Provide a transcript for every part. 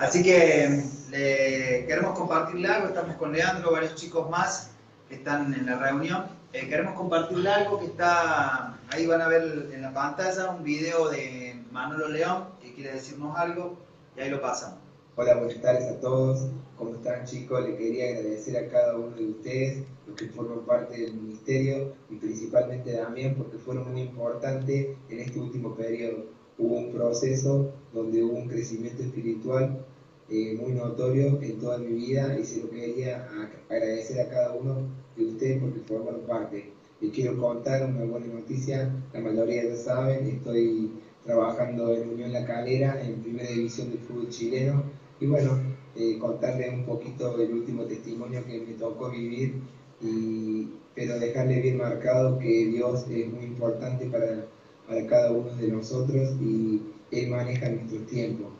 Así que le queremos compartirle algo, estamos con Leandro, varios chicos más que están en la reunión. Eh, queremos compartirle algo que está, ahí van a ver en la pantalla, un video de Manolo León que quiere decirnos algo y ahí lo pasamos. Hola, buenas tardes a todos. ¿Cómo están chicos? Le quería agradecer a cada uno de ustedes, los que forman parte del ministerio y principalmente también porque fueron muy importantes en este último periodo hubo un proceso donde hubo un crecimiento espiritual eh, muy notorio en toda mi vida y se lo quería agradecer a cada uno de ustedes porque formaron parte. Les quiero contar una buena noticia, la mayoría ya saben, estoy trabajando en Unión La Calera, en primera división del fútbol chileno, y bueno, eh, contarles un poquito el último testimonio que me tocó vivir, y, pero dejarle bien marcado que Dios es muy importante para para cada uno de nosotros y Él maneja nuestro tiempo.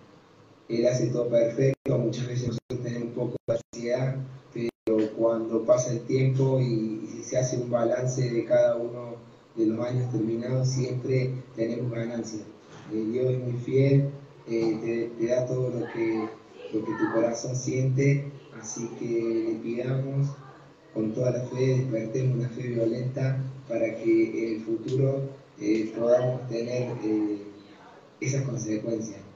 Él hace todo perfecto, muchas veces nosotros tenemos un poco de ansiedad, pero cuando pasa el tiempo y, se hace un balance de cada uno de los años terminados, siempre tenemos ganancia. Eh, Dios es muy fiel, eh, te, da todo lo que, lo que tu corazón siente, así que le pidamos con toda la fe, despertemos una fe violenta para que en el futuro eh, podamos tener eh, esas consecuencias.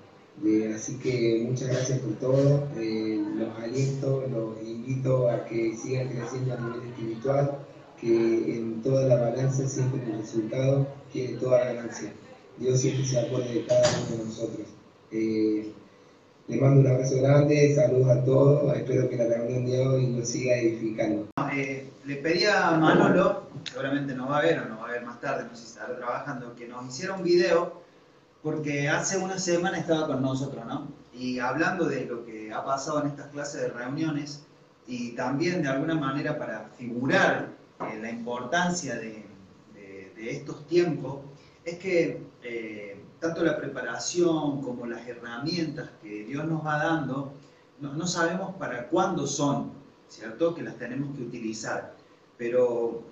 Así que muchas gracias por todo, eh, los aliento, los invito a que sigan creciendo a nivel espiritual, que en toda la balanza siempre el resultado tiene toda la ganancia. Dios siempre se acuerda de cada uno de nosotros. Les mando un abrazo grande, saludos a todos, espero que la reunión de hoy nos siga edificando. le pedí a Manolo, seguramente nos va a ver o no va a ver más tarde, no sé si estará trabajando, que nos hiciera un video, porque hace una semana estaba con nosotros, ¿no? Y hablando de lo que ha pasado en estas clases de reuniones, y también de alguna manera para figurar eh, la importancia de, estos tiempos, es que eh, tanto la preparación como las herramientas que Dios nos va dando, no, sabemos para cuándo son, ¿cierto? Que las tenemos que utilizar. Pero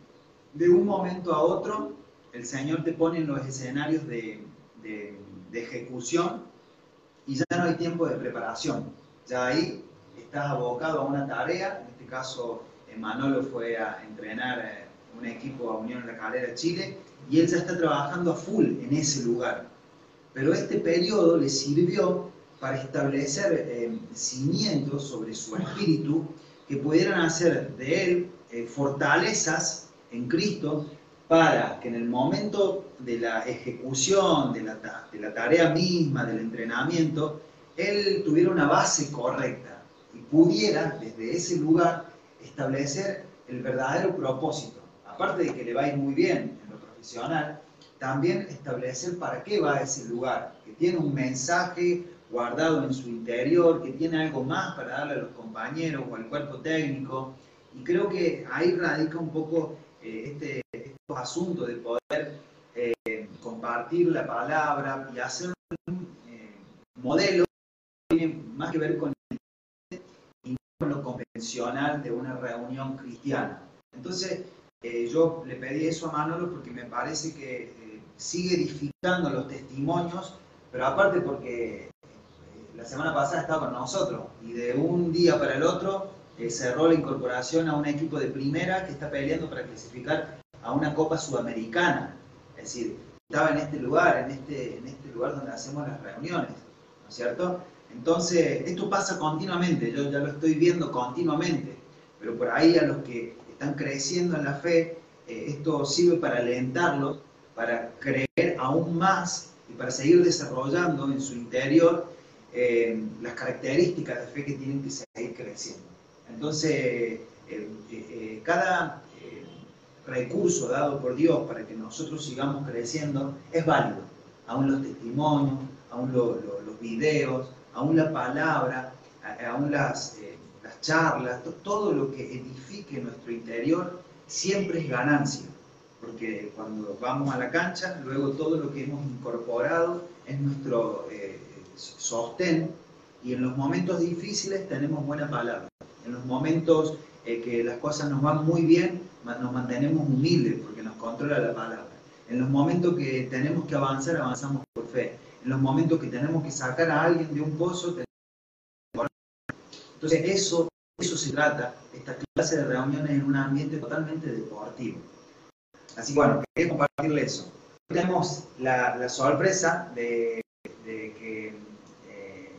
de un momento a otro, el Señor te pone en los escenarios de, ejecución y ya no hay tiempo de preparación. Ya ahí estás abocado a una tarea, en este caso Manolo fue a entrenar eh, un equipo a Unión de la Calera Chile y él ya está trabajando a full en ese lugar. Pero este periodo le sirvió para establecer eh, cimientos sobre su espíritu que pudieran hacer de él eh, fortalezas en Cristo para que en el momento de la ejecución de la, tarea misma, del entrenamiento, él tuviera una base correcta y pudiera desde ese lugar establecer el verdadero propósito. Aparte de que le va muy bien en lo profesional, también establecer para qué va a ese lugar, que tiene un mensaje guardado en su interior, que tiene algo más para darle a los compañeros o al cuerpo técnico. Y creo que ahí radica un poco eh, este, estos asuntos de poder eh, compartir la palabra y hacer un eh, modelo que tiene más que ver con, con lo convencional de una reunión cristiana. Entonces, yo le pedí eso a Manolo porque me parece que sigue edificando los testimonios, pero aparte porque la semana pasada estaba con nosotros y de un día para el otro eh, cerró la incorporación a un equipo de primera que está peleando para clasificar a una Copa Sudamericana. Es decir, estaba en este lugar, en este, en este lugar donde hacemos las reuniones, ¿no es cierto? Entonces, esto pasa continuamente, yo ya lo estoy viendo continuamente, pero por ahí a los que están creciendo en la fe, eh, esto sirve para alentarlos, para creer aún más y para seguir desarrollando en su interior eh, las características de fe que tienen que seguir creciendo. Entonces, eh, cada recurso dado por Dios para que nosotros sigamos creciendo es válido. Aún los testimonios, aún los videos, aún la palabra, aún las, las charlas, todo lo que edifique nuestro interior siempre es ganancia. Porque cuando vamos a la cancha, luego todo lo que hemos incorporado es nuestro sostén y en los momentos difíciles tenemos buena palabra. En los momentos eh, que las cosas nos van muy bien, nos mantenemos humildes porque nos controla la palabra. En los momentos que tenemos que avanzar, avanzamos por fe. En los momentos que tenemos que sacar a alguien de un pozo, Entonces, eso, eso se trata, esta clase de reuniones en un ambiente totalmente deportivo. Así que bueno, quería compartirle eso. Tenemos la, sorpresa de, que eh,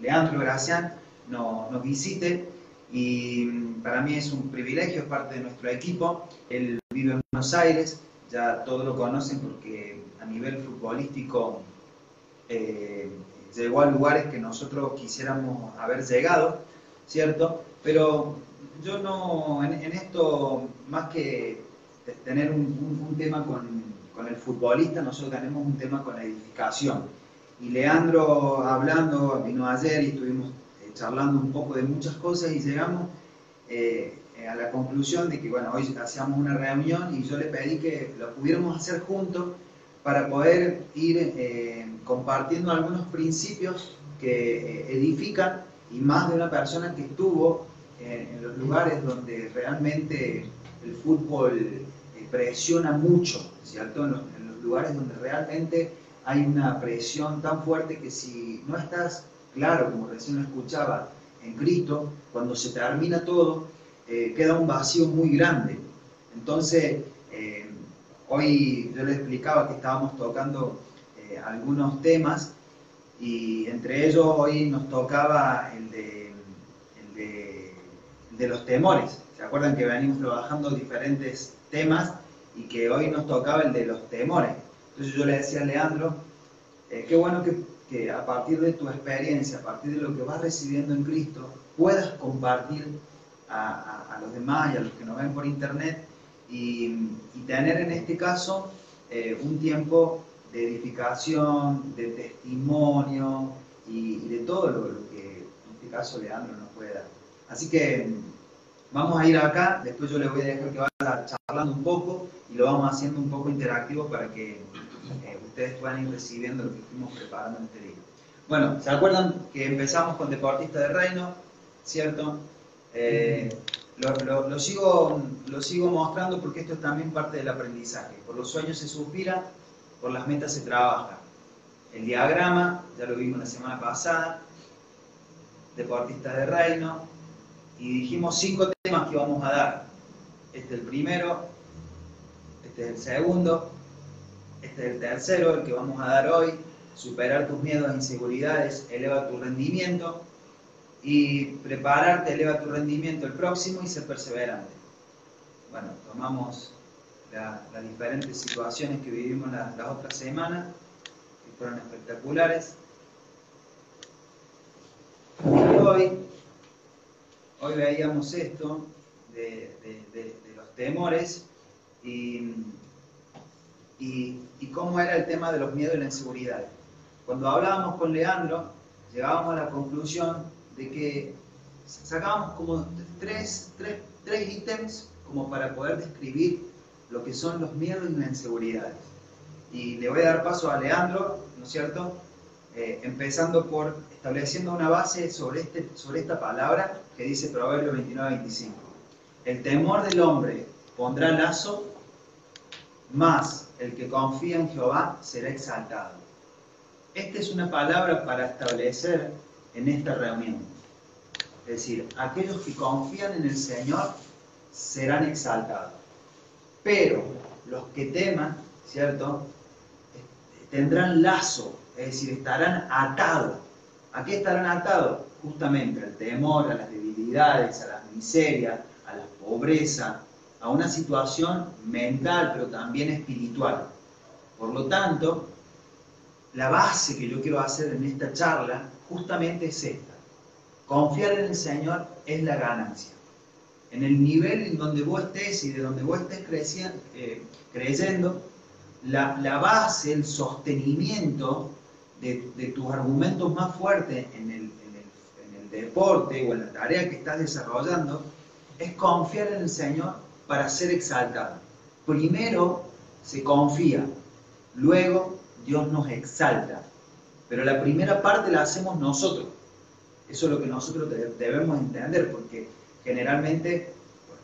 Leandro Gracián nos visite y para mí es un privilegio, es parte de nuestro equipo. Él vive en Buenos Aires, ya todos lo conocen porque a nivel futbolístico eh, llegó a lugares que nosotros quisiéramos haber llegado, ¿cierto? Pero yo no, en, esto, más que tener un, tema con, con, el futbolista, nosotros tenemos un tema con la edificación. Y Leandro hablando, vino ayer y estuvimos charlando un poco de muchas cosas y llegamos eh, a la conclusión de que, bueno, hoy hacíamos una reunión y yo le pedí que lo pudiéramos hacer juntos para poder ir eh, compartiendo algunos principios que edifican y más de una persona que estuvo en los lugares donde realmente el fútbol presiona mucho, ¿cierto? En los, lugares donde realmente hay una presión tan fuerte que si no estás claro, como recién lo escuchaba, en Cristo, cuando se termina todo, eh, queda un vacío muy grande. Entonces, eh, hoy yo les explicaba que estábamos tocando eh, algunos temas y entre ellos hoy nos tocaba el de, el de, los temores. ¿Se acuerdan que venimos trabajando diferentes temas y que hoy nos tocaba el de los temores. Entonces yo le decía a Leandro, qué bueno que, que, a partir de tu experiencia, a partir de lo que vas recibiendo en Cristo, puedas compartir a, los demás y a los que nos ven por internet y, tener en este caso eh, un tiempo de edificación, de testimonio y, de todo lo, que en este caso Leandro nos puede dar. Así que vamos a ir acá, después yo le voy a dejar que vaya charlando un poco y lo vamos haciendo un poco interactivo para que eh, ustedes puedan ir recibiendo lo que fuimos preparando en este día. Bueno, ¿se acuerdan que empezamos con Deportista de Reino? ¿Cierto? Eh, lo, sigo, lo sigo mostrando porque esto es también parte del aprendizaje. Por los sueños se suspira, por las metas se trabaja. El diagrama, ya lo vimos la semana pasada, Deportista de Reino, y dijimos cinco temas que vamos a dar. Este es el primero, este es el segundo, este es el tercero, el que vamos a dar hoy. Superar tus miedos e inseguridades eleva tu rendimiento. Y prepararte eleva tu rendimiento el próximo y ser perseverante. Bueno, tomamos las diferentes situaciones que vivimos las otras semanas, que fueron espectaculares. Y hoy hoy veíamos esto de, los temores y, y, cómo era el tema de los miedos y la inseguridad. Cuando hablábamos con Leandro, llegábamos a la conclusión de que sacábamos como tres, tres, tres ítems como para poder describir lo que son los miedos y las inseguridades. Y le voy a dar paso a Leandro, ¿no es cierto? Eh, empezando por estableciendo una base sobre, este, sobre esta palabra que dice Proverbio 29-25. El temor del hombre pondrá lazo, más el que confía en Jehová será exaltado. Esta es una palabra para establecer en esta reunión. Es decir, aquellos que confían en el Señor serán exaltados. Pero los que teman, ¿cierto? Tendrán lazo, es decir, estarán atados. ¿A qué estarán atados? Justamente al temor, a las debilidades, a las miserias, a la pobreza, a una situación mental, pero también espiritual. Por lo tanto, la base que yo quiero hacer en esta charla justamente es esta. Confiar en el Señor es la ganancia. En el nivel en donde vos estés y de donde vos estés creciendo, eh, creyendo, la, la, base, el sostenimiento de, tus argumentos más fuertes en el, deporte o en la tarea que estás desarrollando es confiar en el Señor para ser exaltado. Primero se confía, luego Dios nos exalta. Pero la primera parte la hacemos nosotros. Eso es lo que nosotros debemos entender, porque generalmente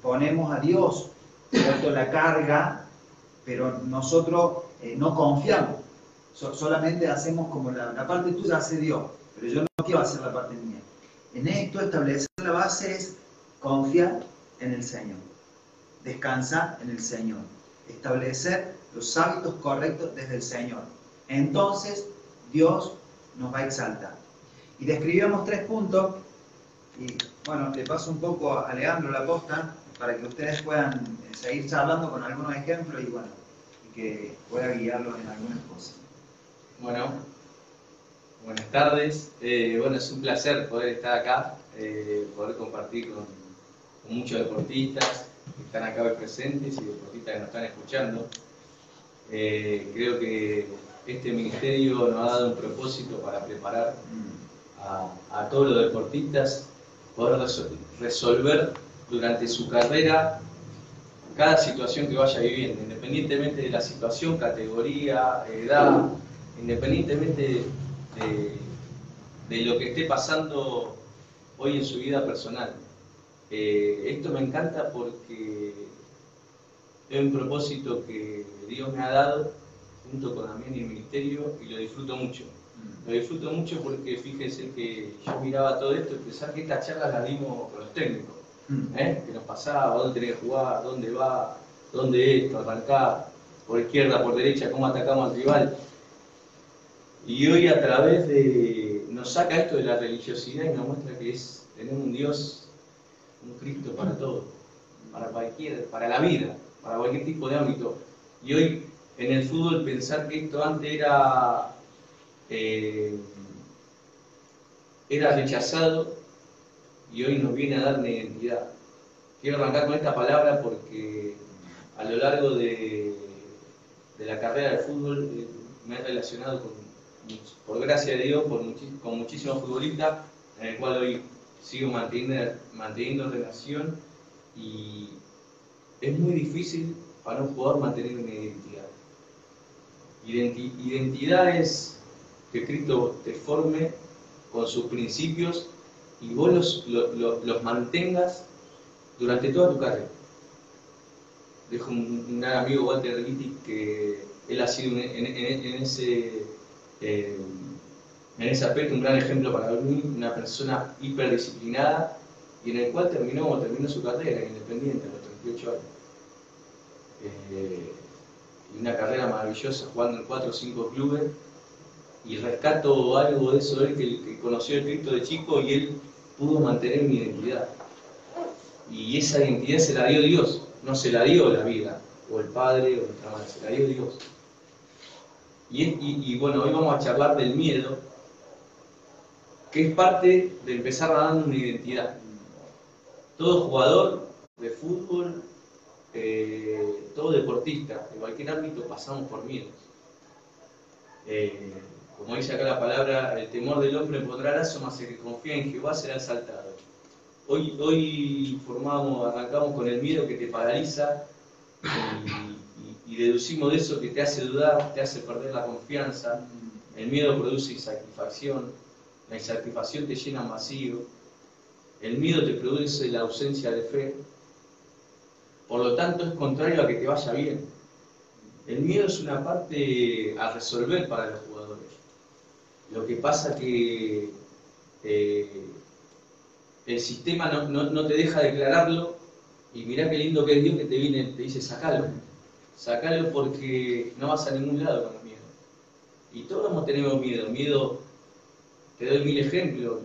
ponemos a Dios la carga, pero nosotros eh, no confiamos solamente hacemos como la, parte tuya hace Dios, pero yo no quiero hacer la parte mía. En esto establecer la base es confiar en el Señor, descansar en el Señor, establecer los hábitos correctos desde el Señor. Entonces Dios nos va a exaltar. Y describimos tres puntos, y bueno, le paso un poco a Leandro la posta para que ustedes puedan eh, seguir charlando con algunos ejemplos y bueno, y que pueda guiarlos en algunas cosas. Bueno, buenas tardes. Eh, bueno, es un placer poder estar acá, eh, poder compartir con muchos deportistas que están acá hoy presentes y deportistas que nos están escuchando. creo que este ministerio nos ha dado un propósito para preparar a, todos los deportistas, poder resolver durante su carrera cada situación que vaya viviendo, independientemente de la situación, categoría, edad, independientemente de, de lo que esté pasando hoy en su vida personal. Eh, esto me encanta porque es un propósito que Dios me ha dado junto con también el ministerio y lo disfruto mucho. Mm. Lo disfruto mucho porque fíjense que yo miraba todo esto y pensaba que estas charlas las dimos con los técnicos. Mm. ¿eh? Que nos pasaba, dónde tenés que jugar, dónde va, dónde esto, arrancar, por izquierda, por derecha, cómo atacamos al rival. Y hoy a través de. nos saca esto de la religiosidad y nos muestra que es tener un Dios, un Cristo para todo, para cualquier, para la vida, para cualquier tipo de ámbito. Y hoy en el fútbol pensar que esto antes era, eh, era rechazado y hoy nos viene a dar una identidad. Quiero arrancar con esta palabra porque a lo largo de, la carrera de fútbol eh, me he relacionado con, por gracia de Dios con muchísimos futbolistas, en el cual hoy sigo manteniendo, manteniendo relación y es muy difícil para un jugador mantener una identidad. identidad es que Cristo te forme con sus principios y vos los, mantengas durante toda tu carrera. Dejo un, gran amigo, Walter Ritti, que él ha sido en, ese, eh, en ese aspecto un gran ejemplo para mí, una persona hiperdisciplinada y en el cual terminó, terminó su carrera independiente a los 38 años. Eh, una carrera maravillosa jugando en 4 o 5 clubes y rescato algo de eso él que, que conoció el Cristo de chico y él pudo mantener mi identidad. Y esa identidad se la dio Dios, no se la dio la vida, o el Padre, o nuestra madre, se la dio Dios. Y, bueno, hoy vamos a charlar del miedo, que es parte de empezar a dar una identidad. Todo jugador de fútbol, eh, todo deportista, de cualquier ámbito, pasamos por miedos. Eh, como dice acá la palabra, el temor del hombre podrá lazo, el que confía en Jehová será exaltado. Hoy, hoy formamos, arrancamos con el miedo que te paraliza y, deducimos de eso que te hace dudar, te hace perder la confianza. El miedo produce insatisfacción, la insatisfacción te llena vacío, el miedo te produce la ausencia de fe. Por lo tanto, es contrario a que te vaya bien. El miedo es una parte a resolver para los jugadores. Lo que pasa que eh, el sistema no, te deja declararlo y mirá qué lindo que es Dios que te viene, te dice sacalo. Sacalo porque no vas a ningún lado con el miedo. Y todos tenido miedo. Miedo, te doy mil ejemplos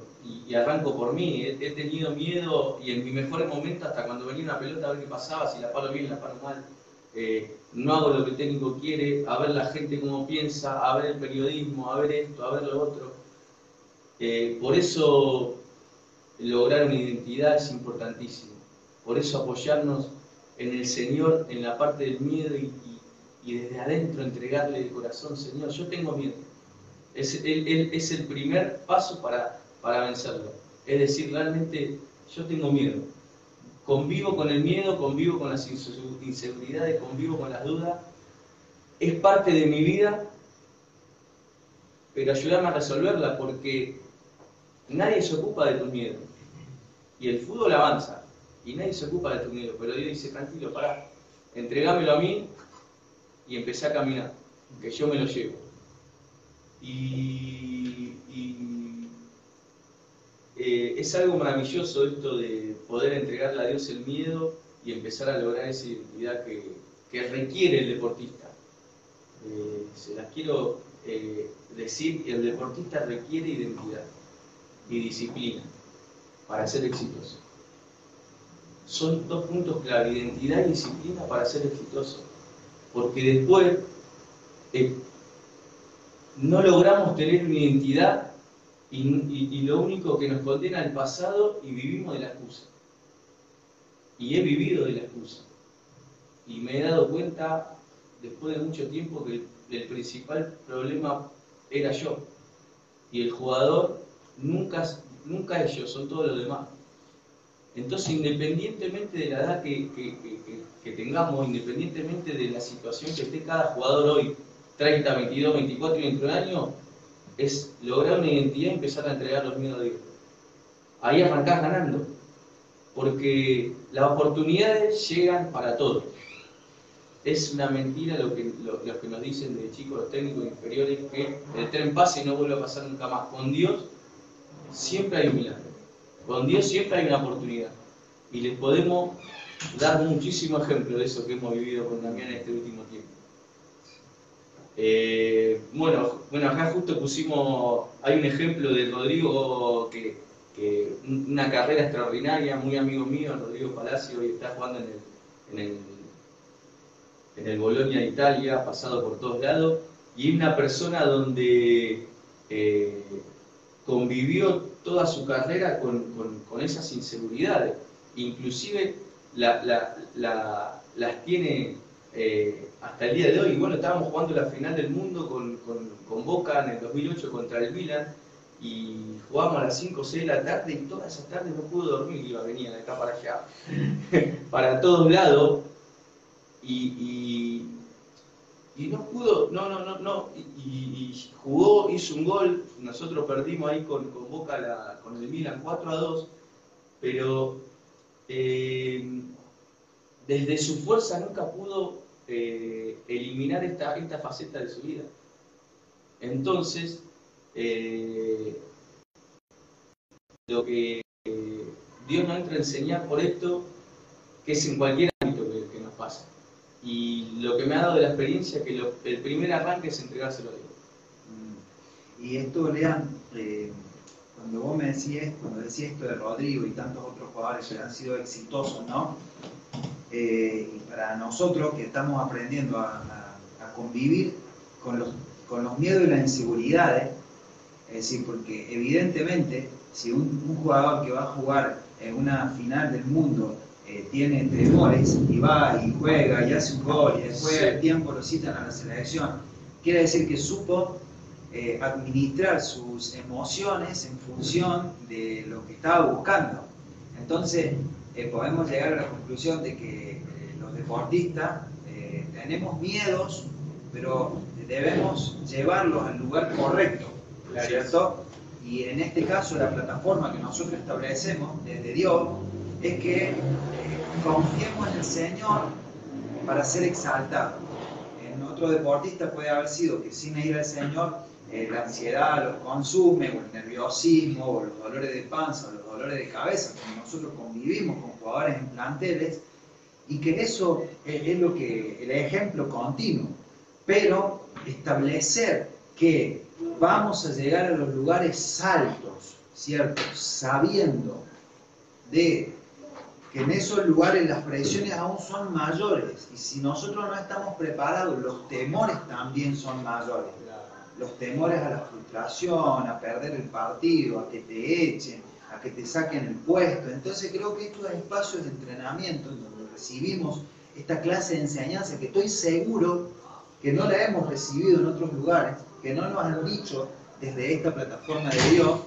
y, arranco por mí. He, tenido miedo y en mi mejor momento hasta cuando venía una pelota a ver qué pasaba, si la paro bien, la paro mal. Eh, no hago lo que el técnico quiere, a ver la gente cómo piensa, a ver el periodismo, a ver esto, a ver lo otro. Eh, por eso lograr una identidad es importantísimo. Por eso apoyarnos en el Señor, en la parte del miedo y, desde adentro entregarle el corazón, Señor, yo tengo miedo. Es, es el primer paso para, para vencerlo. Es decir, realmente yo tengo miedo convivo con el miedo, convivo con las inseguridades, convivo con las dudas. Es parte de mi vida, pero ayúdame a resolverla porque nadie se ocupa de tu miedo. Y el fútbol avanza y nadie se ocupa de tu miedo. Pero Dios dice, tranquilo, pará, entregámelo a mí y empecé a caminar, que yo me lo llevo. Y, eh, es algo maravilloso esto de poder entregarle a Dios el miedo y empezar a lograr esa identidad que, requiere el deportista. Eh, se las quiero eh, decir, el deportista requiere identidad y disciplina para ser exitoso. Son dos puntos clave, identidad y disciplina para ser exitoso. Porque después no logramos tener una identidad y, lo único que nos condena al pasado y vivimos de la excusa. Y he vivido de la excusa. Y me he dado cuenta, después de mucho tiempo, que el, principal problema era yo. Y el jugador nunca, nunca ellos, son todos los demás. Entonces, independientemente de la edad que, tengamos, independientemente de la situación que esté cada jugador hoy, 30, 22, 24 y 21 años, es lograr una identidad y empezar a entregar los miedos a Dios. Ahí arrancás ganando, porque las oportunidades llegan para todos. Es una mentira lo que, lo, que nos dicen de chicos, técnicos inferiores, que el tren pase y no vuelve a pasar nunca más. Con Dios siempre hay un milagro. Con Dios siempre hay una oportunidad. Y les podemos dar muchísimo ejemplo de eso que hemos vivido con Damián en este último tiempo. Eh, bueno, bueno, acá justo pusimos, hay un ejemplo de Rodrigo que, una carrera extraordinaria, muy amigo mío, Rodrigo Palacio, y está jugando en el, en el, en el Bolonia Italia, pasado por todos lados, y una persona donde eh, convivió toda su carrera con, esas inseguridades, inclusive las tiene eh, hasta el día de hoy. Bueno, estábamos jugando la final del mundo con, con, Boca en el 2008 contra el Milan. Y jugábamos a las 5 o 6 de la tarde y todas esas tardes no pudo dormir, iba, venía de acá para allá, para todos lados y, y, no pudo, no, no, no, no, y, jugó, hizo un gol, nosotros perdimos ahí con, con Boca, la, con el Milan 4 a 2, pero eh, desde su fuerza nunca pudo eh, eliminar esta, esta faceta de su vida. Entonces, eh, lo que Dios nos entra a enseñar por esto, que es en cualquier ámbito que, nos pasa. Y lo que me ha dado de la experiencia, que el primer arranque es entregárselo a Dios. Mm. Y esto, Lean, eh, cuando vos me decías, cuando decías esto de Rodrigo y tantos otros jugadores que han sido exitosos, ¿no? Eh, y para nosotros que estamos aprendiendo a, convivir con los, con los miedos y las inseguridades, es decir, porque evidentemente si un, jugador que va a jugar en una final del mundo eh, tiene temores y va y juega y hace un gol y después del tiempo lo citan a la selección, quiere decir que supo eh, administrar sus emociones en función de lo que estaba buscando. Entonces, eh, podemos llegar a la conclusión de que eh, los deportistas eh, tenemos miedos, pero debemos llevarlos al lugar correcto, ¿cierto? Y en este caso la plataforma que nosotros establecemos desde Dios es que confiemos en el Señor para ser exaltado. En otro deportista puede haber sido que sin ir al Señor la ansiedad los consume, o el nerviosismo, o los dolores de panza, o dolores de cabeza, como nosotros convivimos con jugadores en planteles, y que eso es, lo que, el ejemplo continuo. Pero establecer que vamos a llegar a los lugares altos, ¿cierto? Sabiendo de que en esos lugares las presiones aún son mayores y si nosotros no estamos preparados, los temores también son mayores. Los temores a la frustración, a perder el partido, a que te echen, a que te saquen el puesto. Entonces creo que estos espacios de entrenamiento en donde recibimos esta clase de enseñanza que estoy seguro que no la hemos recibido en otros lugares, que no nos han dicho desde esta plataforma de Dios,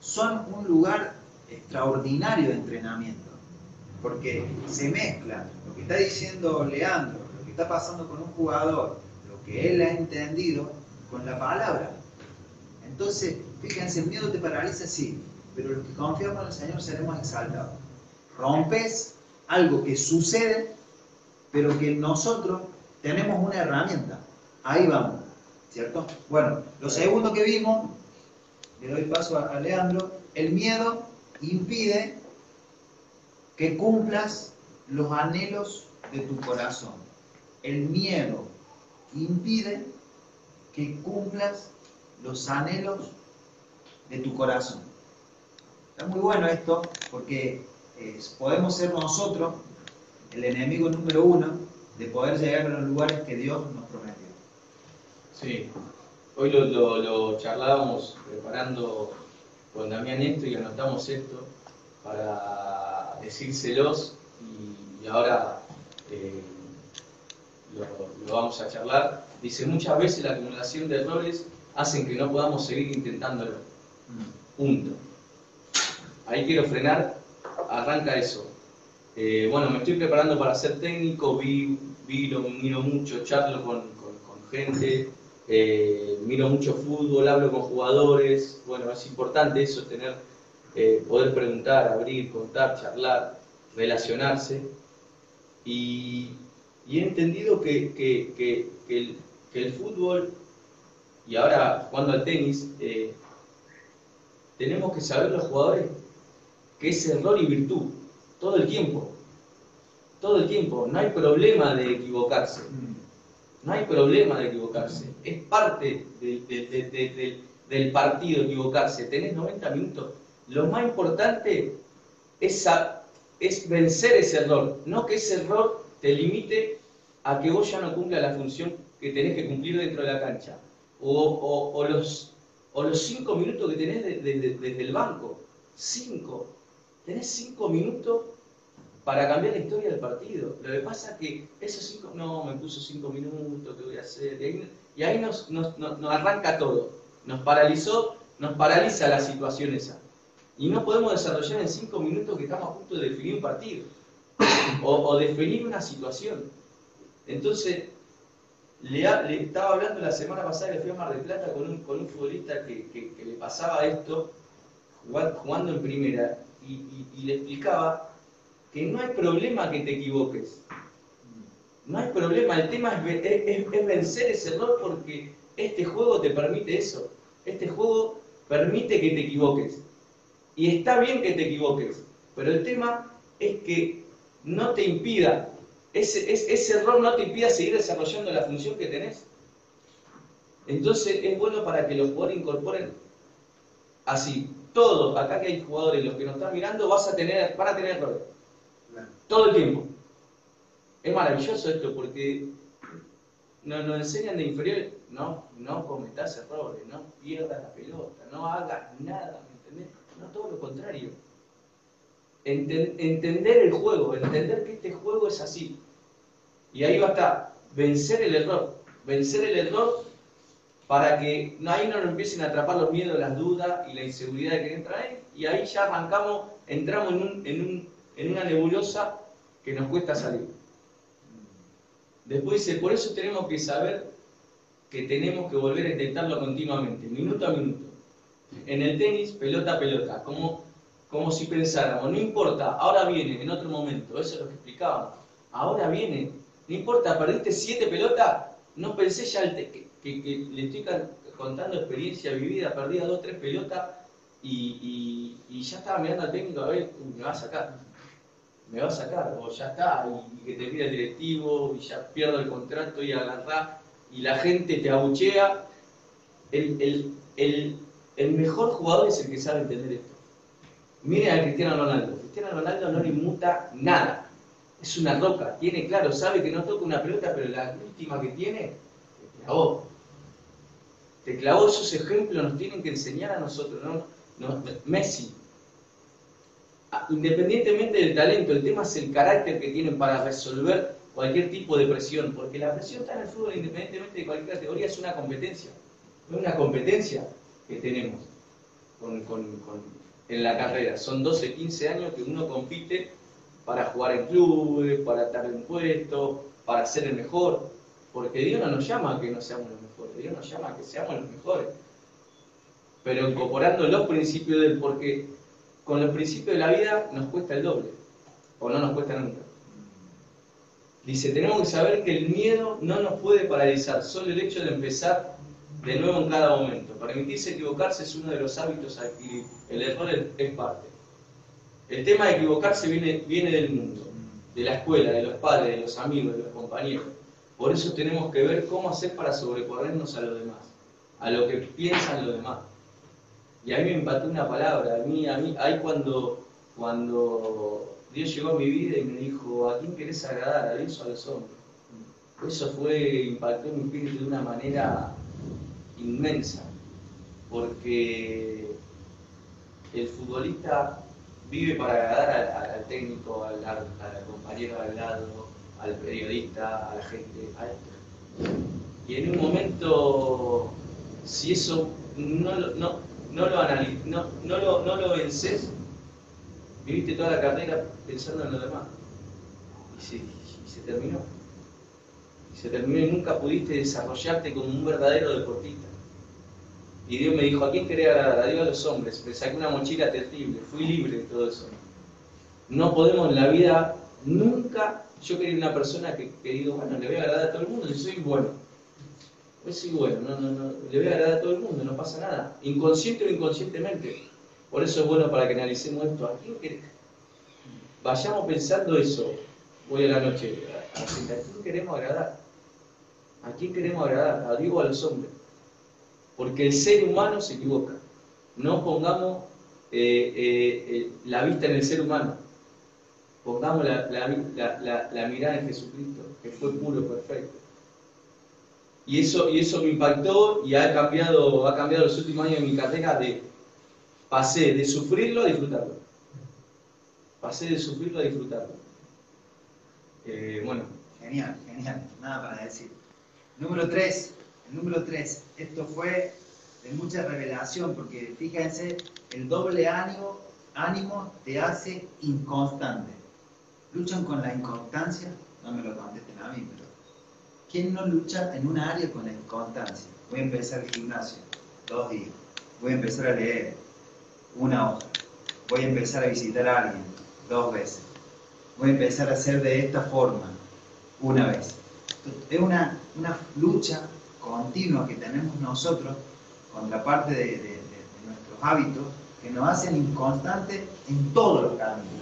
son un lugar extraordinario de entrenamiento, porque se mezcla lo que está diciendo Leandro, lo que está pasando con un jugador, lo que él ha entendido con la palabra. Entonces, fíjense, el miedo te paraliza, sí, pero los que confiamos en el Señor seremos exaltados. Rompes algo que sucede, pero que nosotros tenemos una herramienta. Ahí vamos, ¿cierto? Bueno, lo segundo que vimos, le doy paso a Leandro, el miedo impide que cumplas los anhelos de tu corazón. El miedo impide que cumplas los anhelos de tu corazón. Está muy bueno esto porque eh, podemos ser nosotros el enemigo número uno de poder llegar a los lugares que Dios nos prometió. Sí, hoy lo, charlábamos preparando con Damián esto y anotamos esto para decírselos y, ahora eh, lo, vamos a charlar. Dice, muchas veces la acumulación de errores hacen que no podamos seguir intentándolo. Punto. Ahí quiero frenar, arranca eso. Eh, bueno, me estoy preparando para ser técnico, vi, vi lo miro mucho, charlo con, gente, eh, miro mucho fútbol, hablo con jugadores. Bueno, es importante eso, tener, eh, poder preguntar, abrir, contar, charlar, relacionarse. Y, he entendido que, el, fútbol, y ahora jugando al tenis, tenemos que saber los jugadores que es error y virtud, todo el tiempo. Todo el tiempo, no hay problema de equivocarse. No hay problema de equivocarse. Es parte del partido equivocarse. Tenés 90 minutos. Lo más importante es, es vencer ese error. No que ese error te limite a que vos ya no cumpla la función que tenés que cumplir dentro de la cancha. O, los, o los cinco minutos que tenés desde el banco. Cinco. Tenés cinco minutos para cambiar la historia del partido. Lo que pasa es que esos cinco, no, me puso cinco minutos, ¿qué voy a hacer? Y ahí, nos, arranca todo. Nos paralizó, nos paraliza la situación esa. Y no podemos desarrollar en cinco minutos que estamos a punto de definir un partido o, definir una situación. Entonces, le, estaba hablando la semana pasada, le fui a Mar del Plata con un futbolista que, le pasaba esto jugando en primera y, le explicaba que no hay problema que te equivoques. No hay problema, el tema es, vencer ese error porque este juego te permite eso. Este juego permite que te equivoques. Y está bien que te equivoques, pero el tema es que no te impida, ese, ese error no te impida seguir desarrollando la función que tenés. Entonces es bueno para que los jugadores incorporen así, todos, acá que hay jugadores, los que nos están mirando, vas a tener, van a tener errores. Todo el tiempo. Es maravilloso esto porque nos, nos enseñan de inferior, no, no cometas errores, no pierdas la pelota, no hagas nada, ¿me entendés? No, todo lo contrario. entender el juego, entender que este juego es así. Y ahí va a estar, vencer el error. Vencer el error para que ahí no nos empiecen a atrapar los miedos, las dudas y la inseguridad que entra ahí, y ahí ya arrancamos, entramos en, una nebulosa que nos cuesta salir. Después dice, por eso tenemos que saber que tenemos que volver a intentarlo continuamente, minuto a minuto. En el tenis, pelota a pelota, como, si pensáramos, no importa, ahora viene, en otro momento, eso es lo que explicábamos, ahora viene, no importa, perdiste siete pelotas, no pensé ya el, que, le estoy contando experiencia vivida, perdida dos, tres pelotas y, ya estaba mirando al técnico a ver, me va a sacar, me va a sacar, o ya está, y, que te pide el directivo, y ya pierdo el contrato y agarrá, y la gente te abuchea. El, el, mejor jugador es el que sabe entender esto. Miren a Cristiano Ronaldo. Cristiano Ronaldo no le inmuta nada. Es una roca. Tiene claro, sabe que no toca una pelota, pero la última que tiene, la te clavó esos ejemplos, nos tienen que enseñar a nosotros, ¿no? Messi, ah, independientemente del talento, el tema es el carácter que tienen para resolver cualquier tipo de presión, porque la presión está en el fútbol independientemente de cualquier categoría, es una competencia, es una competencia que tenemos en la carrera. Son 12, 15 años que uno compite para jugar en clubes, para estar en puesto, para ser el mejor, porque Dios no nos llama a que no seamos los mejores. Dios nos llama a que seamos los mejores. Pero incorporando los principios del porque con los principios de la vida nos cuesta el doble, o no nos cuesta nunca. Dice, tenemos que saber que el miedo no nos puede paralizar, solo el hecho de empezar de nuevo en cada momento. Permitirse equivocarse es uno de los hábitos a adquirir, el error es parte. El tema de equivocarse viene, viene del mundo, de la escuela, de los padres, de los amigos, de los compañeros. Por eso tenemos que ver cómo hacer para sobreponernos a los demás, a lo que piensan los demás. Y a mí me impactó una palabra, a mí, a mí, ahí cuando, cuando Dios llegó a mi vida y me dijo, ¿a quién querés agradar? ¿A Dios o a los hombres? Eso fue, impactó mi espíritu de una manera inmensa, porque el futbolista vive para agradar al, técnico, al, compañero al lado, al periodista, a la gente, a esto. Y en un momento, si eso no, no, no lo, no, no, lo, no lo vences, viviste toda la carrera pensando en lo demás. Y se, terminó. Y se terminó y nunca pudiste desarrollarte como un verdadero deportista. Y Dios me dijo, ¿a quién quería agradar? A Dios a los hombres. Me saqué una mochila terrible, fui libre de todo eso. No podemos en la vida, nunca, yo quería una persona que, que digo, bueno, le voy a agradar a todo el mundo, yo soy bueno. Pues soy bueno, no, no, no, le voy a agradar a todo el mundo, no pasa nada. Inconsciente o inconscientemente. Por eso es bueno para que analicemos esto. ¿A quién querés? Vayamos pensando eso hoy a la noche. ¿A quién queremos agradar? ¿A quién queremos agradar? ¿A Dios o a los hombres? porque el ser humano se equivoca. No pongamos eh, eh, eh, la vista en el ser humano, pongamos la, mirada en Jesucristo, que fue puro, perfecto. Y eso, y eso me impactó y ha cambiado, ha cambiado los últimos años de mi carrera de pasé de sufrirlo a disfrutarlo. Pasé de sufrirlo a disfrutarlo. bueno. Genial, genial. Nada para decir. Número 3. El número 3, esto fue de mucha revelación, porque fíjense, el doble ánimo, ánimo te hace inconstante. ¿Luchan con la inconstancia? No me lo contesten a mí, pero ¿quién no lucha en un área con la inconstancia? Voy a empezar el gimnasio, dos días. Voy a empezar a leer, una hora. Voy a empezar a visitar a alguien, dos veces. Voy a empezar a hacer de esta forma, una vez. Es una, una lucha continua que tenemos nosotros contra parte de, nuestros hábitos que nos hacen inconstantes en todos los caminos.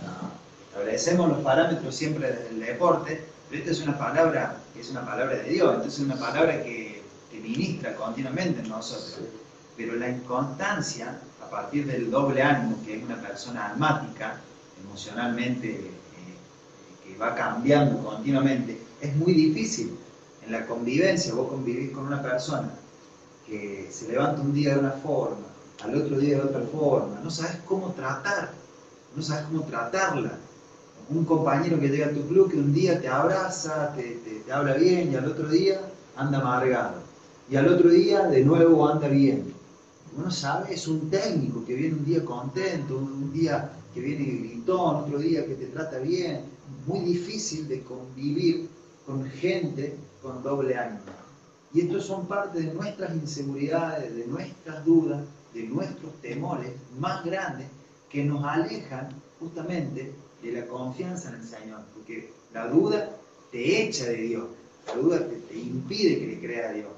Establecemos los parámetros siempre desde el deporte, pero esta es una palabra que es una palabra de Dios, entonces es una palabra que, que ministra continuamente en nosotros. Pero la inconstancia, a partir del doble ánimo, que es una persona almática, emocionalmente, eh, que va cambiando continuamente, es muy difícil en la convivencia, vos convivís con una persona que se levanta un día de una forma, al otro día de otra forma, no sabes cómo tratar, no sabes cómo tratarla. Un compañero que llega a tu club que un día te abraza, te, te, habla bien y al otro día anda amargado. Y al otro día de nuevo anda bien. Uno sabe, es un técnico que viene un día contento, un día que viene gritón, otro día que te trata bien. Muy difícil de convivir con gente con doble ánimo. Y estos son parte de nuestras inseguridades, de nuestras dudas, de nuestros temores más grandes que nos alejan justamente de la confianza en el Señor. Porque la duda te echa de Dios, la duda te, impide que le creas a Dios,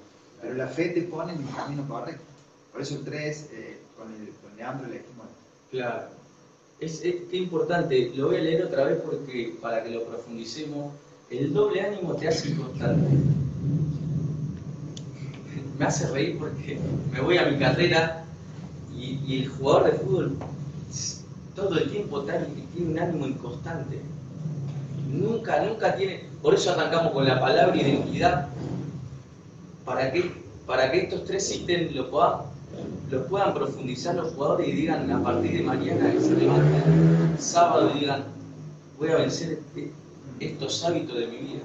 pero la fe te pone en el camino correcto. Por eso 3, eh, con, el, con Leandro elegimos. Claro. Es, es, qué importante, lo voy a leer otra vez porque para que lo profundicemos el doble ánimo te hace inconstante. Me hace reír porque me voy a mi carrera y, el jugador de fútbol todo el tiempo tiene un ánimo inconstante. Nunca, nunca tiene. Por eso arrancamos con la palabra identidad. Para que, para que estos tres ítems lo puedan, profundizar los jugadores y digan a partir de mañana que se levanten sábado y digan, voy a vencer este, estos hábitos de mi vida.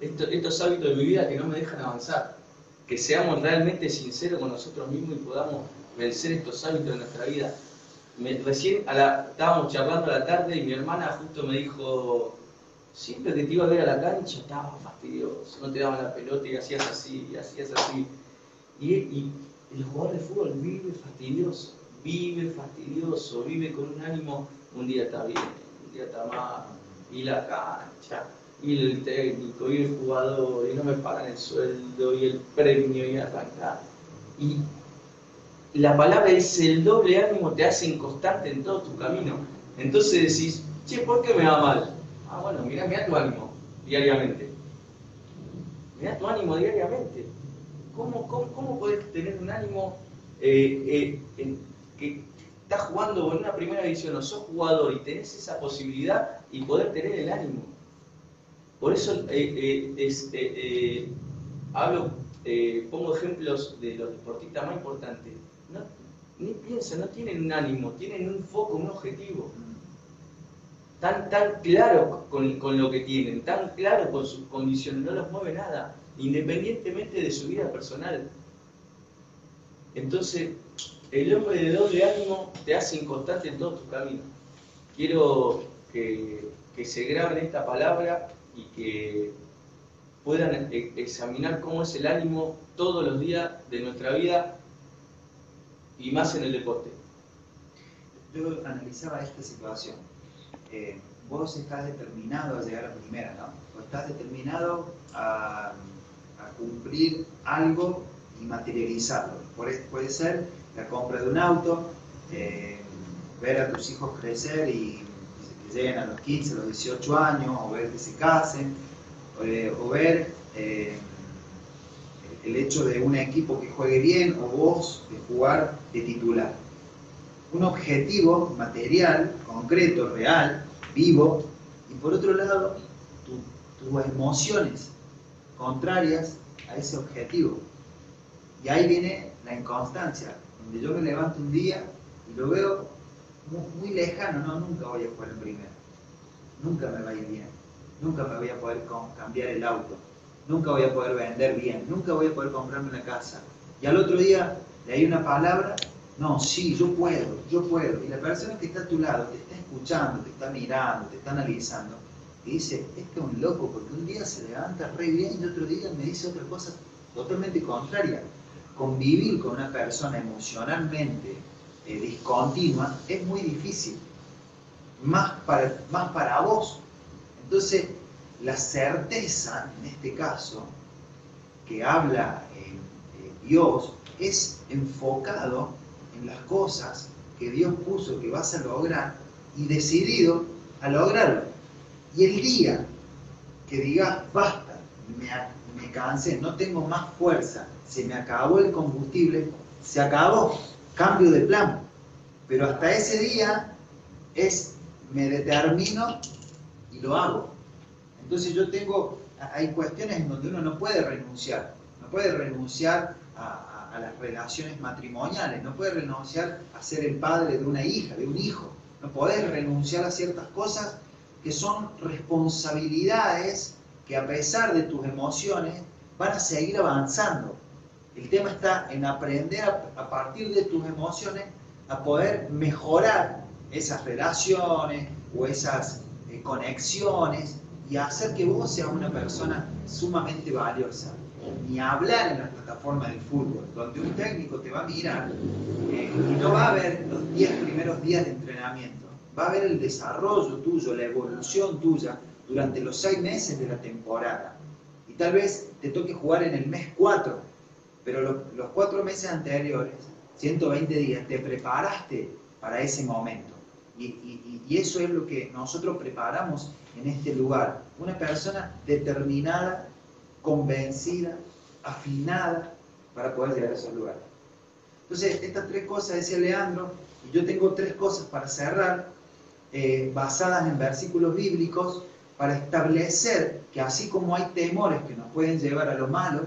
Estos, hábitos de mi vida que no me dejan avanzar. Que seamos realmente sinceros con nosotros mismos y podamos vencer estos hábitos de nuestra vida. Recién estábamos charlando a la tarde y mi hermana justo me dijo, siempre que te iba a ver a la cancha estaba fastidioso, no te daban la pelota y hacías así, y hacías así. Y, y el jugador de fútbol vive fastidioso, vive fastidioso, vive con un ánimo, un día está bien, un día está mal, y la cancha, y el técnico, y el jugador, y no me pagan el sueldo, y el premio, y arrancar. Y la palabra es el doble ánimo te hace inconstante en todo tu camino. Entonces decís, che, ¿por qué me va mal? Ah, bueno, mira, mira tu ánimo diariamente. Mira tu ánimo diariamente. ¿Cómo, cómo, cómo podés tener un ánimo eh, eh, que estás jugando en una primera división o sos jugador y tenés esa posibilidad y poder tener el ánimo? Por eso eh, hablo, pongo ejemplos de los deportistas más importantes. No, ni piensan, no tienen un ánimo, tienen un foco, un objetivo. Tan, tan claro con, con lo que tienen, tan claro con sus condiciones, no los mueve nada, independientemente de su vida personal. Entonces, el hombre de doble ánimo te hace inconstante en todo tu camino. Quiero que, que se graben esta palabra y que puedan e, examinar cómo es el ánimo todos los días de nuestra vida y más en el deporte. Yo analizaba esta situación. Eh, vos estás determinado a llegar a primera, ¿no? O estás determinado a, cumplir algo y materializarlo. puede ser la compra de un auto, eh, ver a tus hijos crecer y que lleguen a los 15, a los 18 años, o ver que se casen, eh, o ver el hecho de un equipo que juegue bien o vos de jugar de titular. Un objetivo material, concreto, real, vivo, y por otro lado, tus emociones contrarias a ese objetivo. Y ahí viene la inconstancia, donde yo me levanto un día y lo veo muy, lejano, no, nunca voy a jugar en primera, nunca me va a ir bien, nunca me voy a poder cambiar el auto, nunca voy a poder vender bien, nunca voy a poder comprarme una casa. Y al otro día le hay una palabra, no, sí, yo puedo, yo puedo. Y la persona que está a tu lado te está escuchando, te está mirando, te está analizando, y dice, este es un loco, porque un día se levanta re bien y otro día me dice otra cosa totalmente contraria. Convivir con una persona emocionalmente eh, discontinua es muy difícil, más para, más para vos. Entonces, la certeza, en este caso, que habla eh, eh, Dios, es enfocado en las cosas que Dios puso que vas a lograr y decidido a lograrlo. Y el día que digas, basta, me, me cansé, no tengo más fuerza, se me acabó el combustible, se acabó, cambio de plan. Pero hasta ese día es, me determino y lo hago. Entonces yo tengo, hay cuestiones en donde uno no puede renunciar, no puede renunciar a, las relaciones matrimoniales, no puede renunciar a ser el padre de una hija, de un hijo, no puedes renunciar a ciertas cosas que son responsabilidades que a pesar de tus emociones van a seguir avanzando. El tema está en aprender a, partir de tus emociones a poder mejorar esas relaciones o esas eh, conexiones y hacer que vos seas una persona sumamente valiosa. Ni hablar en la plataforma del fútbol, donde un técnico te va a mirar eh, y no va a ver los 10 primeros días de entrenamiento, va a ver el desarrollo tuyo, la evolución tuya durante los 6 meses de la temporada. Y tal vez te toque jugar en el mes 4, pero los 4 meses anteriores, 120 días, te preparaste para ese momento. y eso es lo que nosotros preparamos en este lugar. Una persona determinada, convencida, afinada para poder llegar a esos lugares. Entonces, estas tres cosas, decía Leandro, y yo tengo tres cosas para cerrar, eh, basadas en versículos bíblicos, para establecer que así como hay temores que nos pueden llevar a lo malo,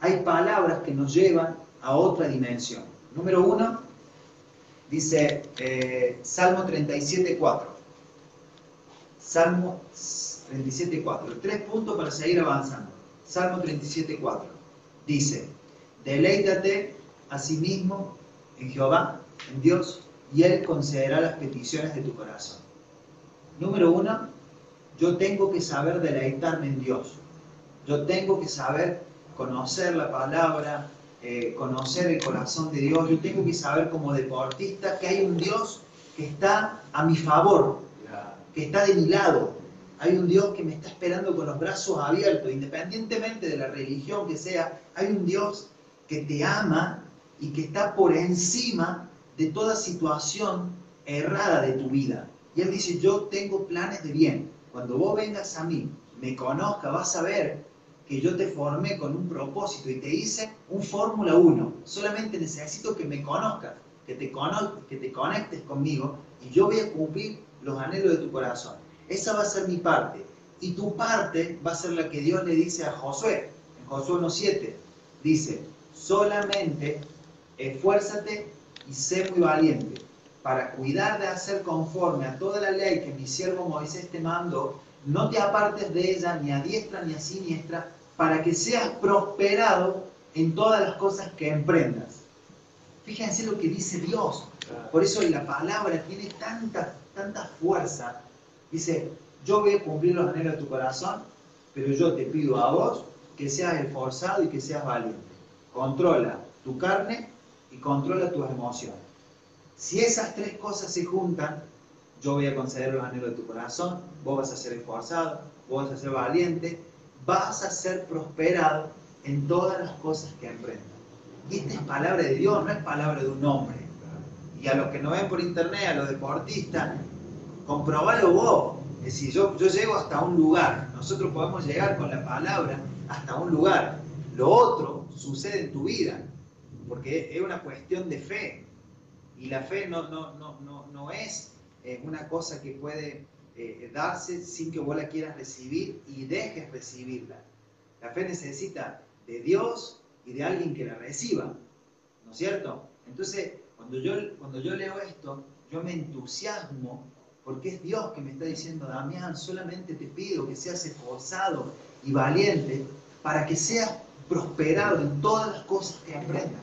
hay palabras que nos llevan a otra dimensión. Número uno, dice eh, Salmo 37, 4. Salmo 37.4. Tres puntos para seguir avanzando. Salmo 37.4. Dice, deleítate a sí mismo en Jehová, en Dios, y Él concederá las peticiones de tu corazón. Número uno, yo tengo que saber deleitarme en Dios. Yo tengo que saber conocer la palabra, eh, conocer el corazón de Dios. Yo tengo que saber como deportista que hay un Dios que está a mi favor, que está de mi lado. Hay un Dios que me está esperando con los brazos abiertos, independientemente de la religión que sea. Hay un Dios que te ama y que está por encima de toda situación errada de tu vida. Y él dice, yo tengo planes de bien. Cuando vos vengas a mí, me conozca, vas a ver que yo te formé con un propósito y te hice un Fórmula 1. Solamente necesito que me conozcas, que te, que te conectes conmigo y yo voy a cumplir los anhelos de tu corazón. Esa va a ser mi parte. Y tu parte va a ser la que Dios le dice a Josué. En Josué 1.7 dice, solamente esfuérzate y sé muy valiente para cuidar de hacer conforme a toda la ley que mi siervo Moisés te mandó, no te apartes de ella ni a diestra ni a siniestra, para que seas prosperado en todas las cosas que emprendas. Fíjense lo que dice Dios. Por eso la palabra tiene tanta, tanta fuerza. Dice, yo voy a cumplir los anhelos de tu corazón, pero yo te pido a vos que seas esforzado y que seas valiente. Controla tu carne y controla tus emociones. Si esas tres cosas se juntan, yo voy a conceder los anhelos de tu corazón, vos vas a ser esforzado, vos vas a ser valiente, vas a ser prosperado en todas las cosas que emprendas. Y esta es palabra de Dios, no es palabra de un hombre. Y a los que nos ven por internet, a los deportistas, comprobalo vos. Es decir, yo, yo llego hasta un lugar, nosotros podemos llegar con la palabra hasta un lugar. Lo otro sucede en tu vida, porque es una cuestión de fe. Y la fe no, no, no, no, no es eh, una cosa que puede eh, darse sin que vos la quieras recibir y dejes recibirla. La fe necesita de Dios y de alguien que la reciba, ¿no es cierto? Entonces, cuando yo, cuando yo leo esto, yo me entusiasmo porque es Dios que me está diciendo, Damián, solamente te pido que seas esforzado y valiente para que seas prosperado en todas las cosas que aprendas.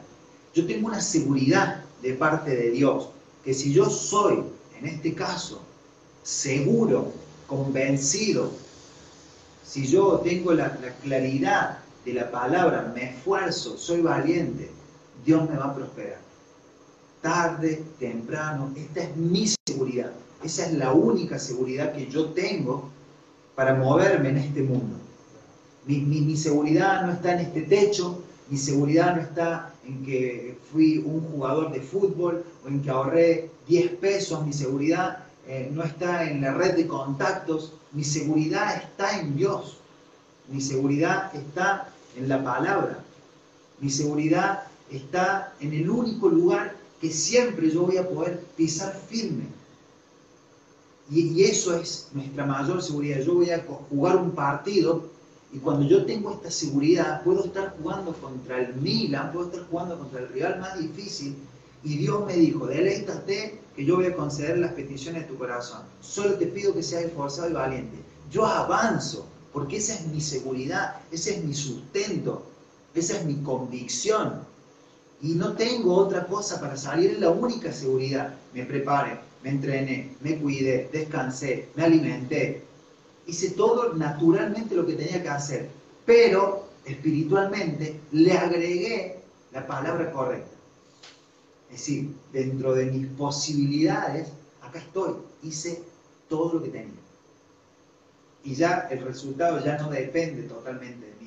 Yo tengo una seguridad de parte de Dios, que si yo soy, en este caso, seguro, convencido, si yo tengo la, claridad de la palabra, me esfuerzo, soy valiente, Dios me va a prosperar. Tarde, temprano, esta es mi seguridad. Esa es la única seguridad que yo tengo para moverme en este mundo. Mi, mi, seguridad no está en este techo, mi seguridad no está en que fui un jugador de fútbol o en que ahorré 10 pesos, mi seguridad eh, no está en la red de contactos, mi seguridad está en Dios, mi seguridad está en la palabra, mi seguridad está en el único lugar que siempre yo voy a poder pisar firme. Y, eso es nuestra mayor seguridad. Yo voy a jugar un partido y cuando yo tengo esta seguridad, puedo estar jugando contra el Milan, puedo estar jugando contra el rival más difícil. Y Dios me dijo, deleítate que yo voy a conceder las peticiones de tu corazón. Solo te pido que seas esforzado y valiente. Yo avanzo, porque esa es mi seguridad, ese es mi sustento, esa es mi convicción. Y no tengo otra cosa para salir, es la única seguridad. Me preparé, me entrené, me cuidé, descansé, me alimenté. Hice todo naturalmente lo que tenía que hacer, pero espiritualmente le agregué la palabra correcta. Es decir, dentro de mis posibilidades, acá estoy, hice todo lo que tenía. Y ya el resultado ya no depende totalmente de mí.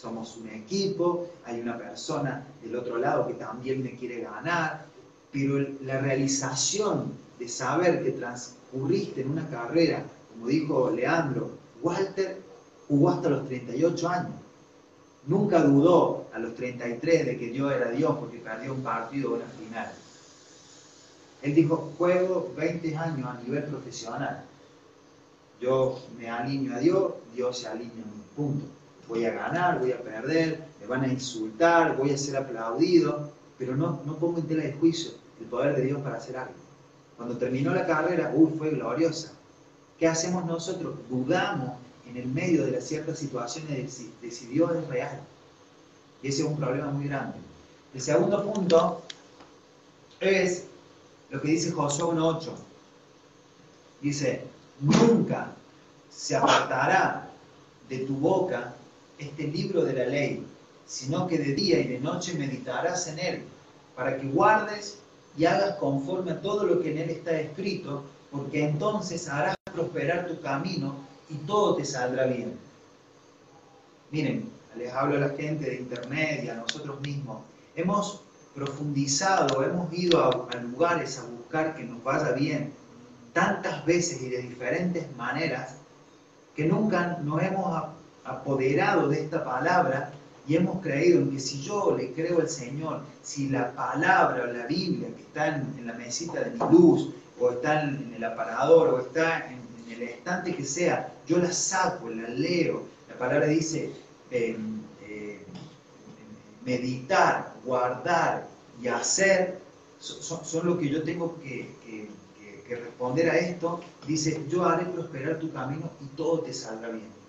Somos un equipo, hay una persona del otro lado que también me quiere ganar, pero la realización de saber que transcurriste en una carrera, como dijo Leandro, Walter jugó hasta los 38 años. Nunca dudó a los 33 de que yo era Dios porque perdió un partido o una final. Él dijo, juego 20 años a nivel profesional. Yo me alineo a Dios, Dios se alinea a mí. Punto. Voy a ganar, voy a perder, me van a insultar, voy a ser aplaudido, pero no, no pongo en tela de juicio el poder de Dios para hacer algo. Cuando terminó la carrera, uy, fue gloriosa. ¿Qué hacemos nosotros? Dudamos en el medio de las ciertas situaciones de si, Dios es real. Y ese es un problema muy grande. El segundo punto es lo que dice Josué 1.8. Dice, nunca se apartará de tu boca este libro de la ley, sino que de día y de noche meditarás en él, para que guardes y hagas conforme a todo lo que en él está escrito, porque entonces harás prosperar tu camino y todo te saldrá bien. Miren, les hablo a la gente de internet a nosotros mismos. Hemos profundizado, hemos ido a, lugares a buscar que nos vaya bien tantas veces y de diferentes maneras que nunca nos hemos apoderado de esta palabra y hemos creído en que si yo le creo al Señor, si la palabra o la Biblia que está en, la mesita de mi luz, o está en el aparador, o está en, el estante que sea, yo la saco, la leo. La palabra dice em, eh, meditar, guardar y hacer, son, lo que yo tengo que responder a esto. Dice, yo haré prosperar tu camino y todo te saldrá bien.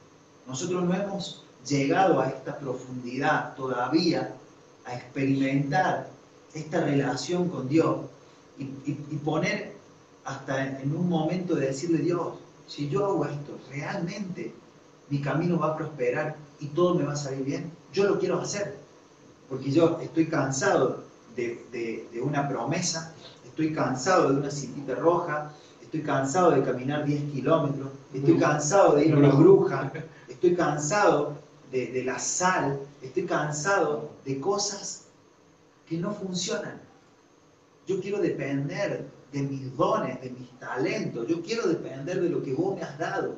Nosotros no hemos llegado a esta profundidad todavía, a experimentar esta relación con Dios y, poner hasta en, un momento de decirle, Dios, si yo hago esto, realmente mi camino va a prosperar y todo me va a salir bien, yo lo quiero hacer, porque yo estoy cansado de, de una promesa, estoy cansado de una cintita roja, estoy cansado de caminar 10 kilómetros, estoy cansado de ir a una bruja, estoy cansado de, la sal, estoy cansado de cosas que no funcionan. Yo quiero depender de mis dones, de mis talentos, yo quiero depender de lo que vos me has dado.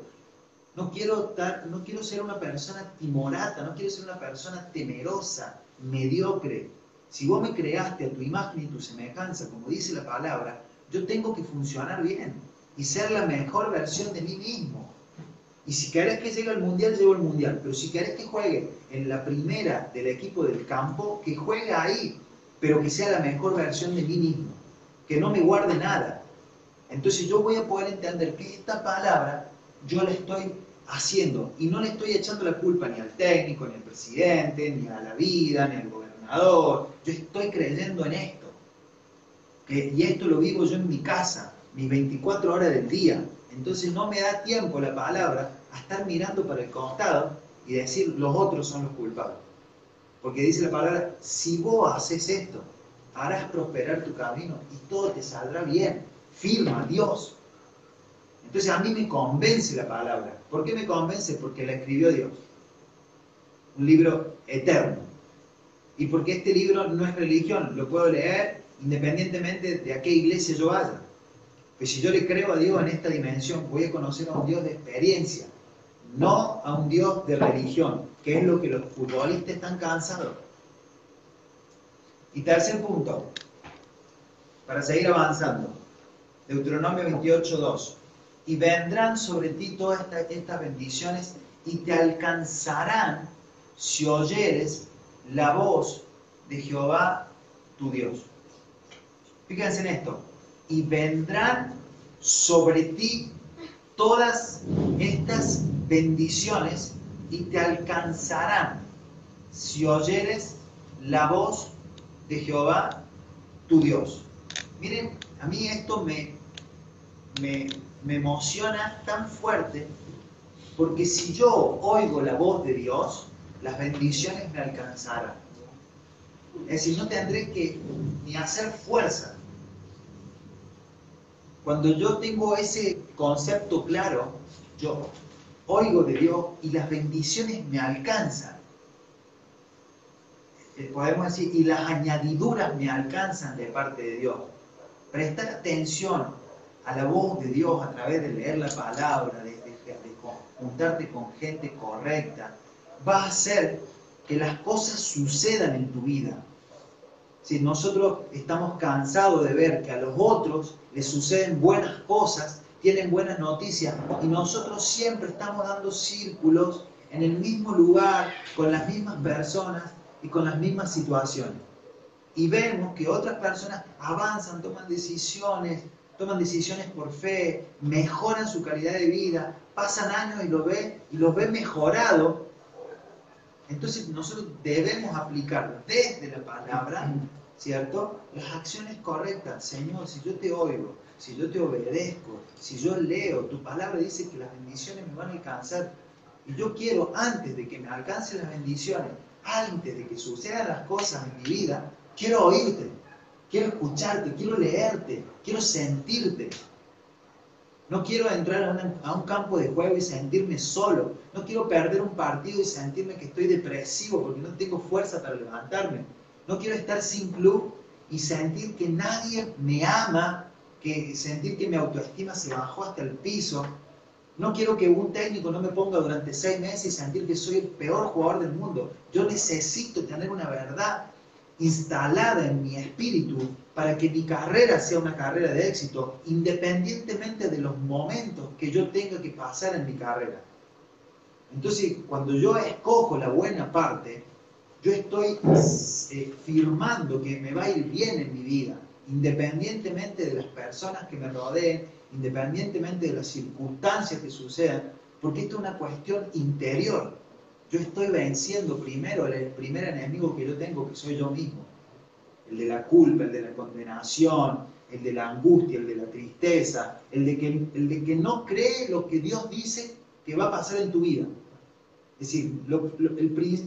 No quiero, no quiero ser una persona timorata, no quiero ser una persona temerosa, mediocre. Si vos me creaste a tu imagen y tu semejanza, como dice la palabra, yo tengo que funcionar bien y ser la mejor versión de mí mismo. Y si querés que llegue al mundial, llego al mundial. Pero si querés que juegue en la primera del equipo del campo, que juegue ahí, pero que sea la mejor versión de mí mismo. Que no me guarde nada. Entonces yo voy a poder entender que esta palabra yo la estoy haciendo y no le estoy echando la culpa ni al técnico, ni al presidente, ni a la vida, ni al gobernador. Yo estoy creyendo en esto. Y esto lo vivo yo en mi casa, mis 24 horas del día. Entonces no me da tiempo la palabra a estar mirando para el costado y decir los otros son los culpables. Porque dice la palabra, si vos haces esto, harás prosperar tu camino y todo te saldrá bien. Firma Dios. Entonces a mí me convence la palabra. ¿Por qué me convence? Porque la escribió Dios. Un libro eterno. Y porque este libro no es religión, lo puedo leer independientemente de a qué iglesia yo vaya. Que si yo le creo a Dios en esta dimensión, voy a conocer a un Dios de experiencia, no a un Dios de religión, que es lo que los futbolistas están cansados. Y tercer punto, para seguir avanzando, Deuteronomio 28, 2. Y vendrán sobre ti todas estas bendiciones y te alcanzarán si oyeres la voz de Jehová tu Dios. Fíjense en esto y vendrán sobre ti todas estas bendiciones y te alcanzarán si oyeres la voz de Jehová tu Dios. Miren, a mí esto me, me, me emociona tan fuerte porque si yo oigo la voz de Dios, las bendiciones me alcanzarán. Es decir, no tendré que ni hacer fuerza cuando yo tengo ese concepto claro, yo oigo de Dios y las bendiciones me alcanzan. Eh, podemos decir, y las añadiduras me alcanzan de parte de Dios. Prestar atención a la voz de Dios a través de leer la palabra, de, juntarte con gente correcta, va a hacer que las cosas sucedan en tu vida. Si nosotros estamos cansados de ver que a los otros les suceden buenas cosas, tienen buenas noticias y nosotros siempre estamos dando círculos en el mismo lugar, con las mismas personas y con las mismas situaciones. Y vemos que otras personas avanzan, toman decisiones, toman decisiones por fe, mejoran su calidad de vida, pasan años y lo ven y los ven mejorado entonces nosotros debemos aplicar desde la palabra, ¿cierto? Las acciones correctas. Señor, si yo te oigo, si yo te obedezco, si yo leo, tu palabra dice que las bendiciones me van a alcanzar. Y yo quiero, antes de que me alcancen las bendiciones, antes de que sucedan las cosas en mi vida, quiero oírte, quiero escucharte, quiero leerte, quiero sentirte. No quiero entrar a, un campo de juego y sentirme solo. No quiero perder un partido y sentirme que estoy depresivo porque no tengo fuerza para levantarme. No quiero estar sin club y sentir que nadie me ama, que sentir que mi autoestima se bajó hasta el piso. No quiero que un técnico no me ponga durante seis meses y sentir que soy el peor jugador del mundo. Yo necesito tener una verdad instalada en mi espíritu para que mi carrera sea una carrera de éxito, independientemente de los momentos que yo tenga que pasar en mi carrera. Entonces, cuando yo escojo la buena parte, yo estoy eh, firmando que me va a ir bien en mi vida, independientemente de las personas que me rodeen, independientemente de las circunstancias que sucedan, porque esto es una cuestión interior. Yo estoy venciendo primero el primer enemigo que yo tengo, que soy yo mismo. El de la culpa, el de la condenación, el de la angustia, el de la tristeza, el de que, el de que no cree lo que Dios dice que va a pasar en tu vida. Es decir,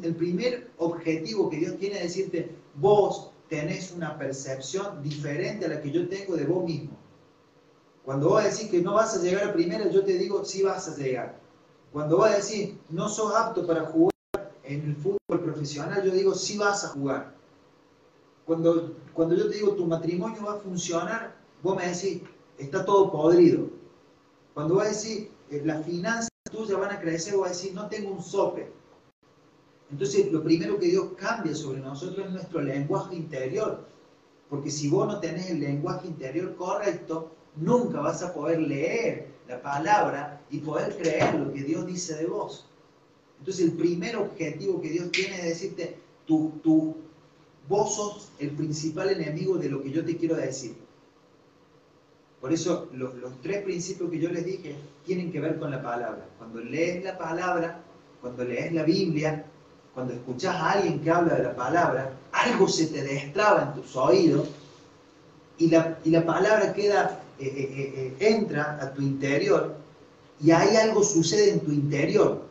el, primer objetivo que Dios tiene es decirte, vos tenés una percepción diferente a la que yo tengo de vos mismo. Cuando vos decís que no vas a llegar a primera, yo te digo, sí vas a llegar. Cuando vos decís, no sos apto para jugar en el fútbol profesional, yo digo, sí vas a jugar. Cuando, cuando yo te digo, tu matrimonio va a funcionar, vos me decís, está todo podrido. Cuando vos decís, eh, las finanzas tuyas van a crecer, vos decís, no tengo un sope. Entonces, lo primero que Dios cambia sobre nosotros es nuestro lenguaje interior. Porque si vos no tenés el lenguaje interior correcto, nunca vas a poder leer la palabra y poder creer lo que Dios dice de vos. Entonces el primer objetivo que Dios tiene es decirte, tú, tú, vos sos el principal enemigo de lo que yo te quiero decir. Por eso los, los tres principios que yo les dije tienen que ver con la palabra. Cuando lees la palabra, cuando lees la Biblia, cuando escuchas a alguien que habla de la palabra, algo se te destraba en tus oídos y la, y la palabra queda eh, eh, eh, entra a tu interior y ahí algo sucede en tu interior.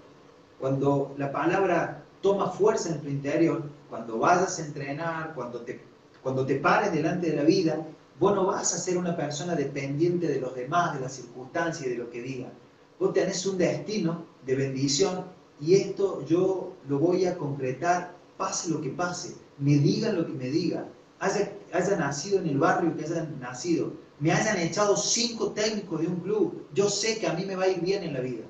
Cuando la palabra toma fuerza en tu interior, cuando vayas a entrenar, cuando te, cuando te pares delante de la vida, vos no vas a ser una persona dependiente de los demás, de las circunstancias y de lo que digan. Vos tenés un destino de bendición y esto yo lo voy a concretar, pase lo que pase, me digan lo que me digan, haya, haya nacido en el barrio que haya nacido, me hayan echado cinco técnicos de un club, yo sé que a mí me va a ir bien en la vida.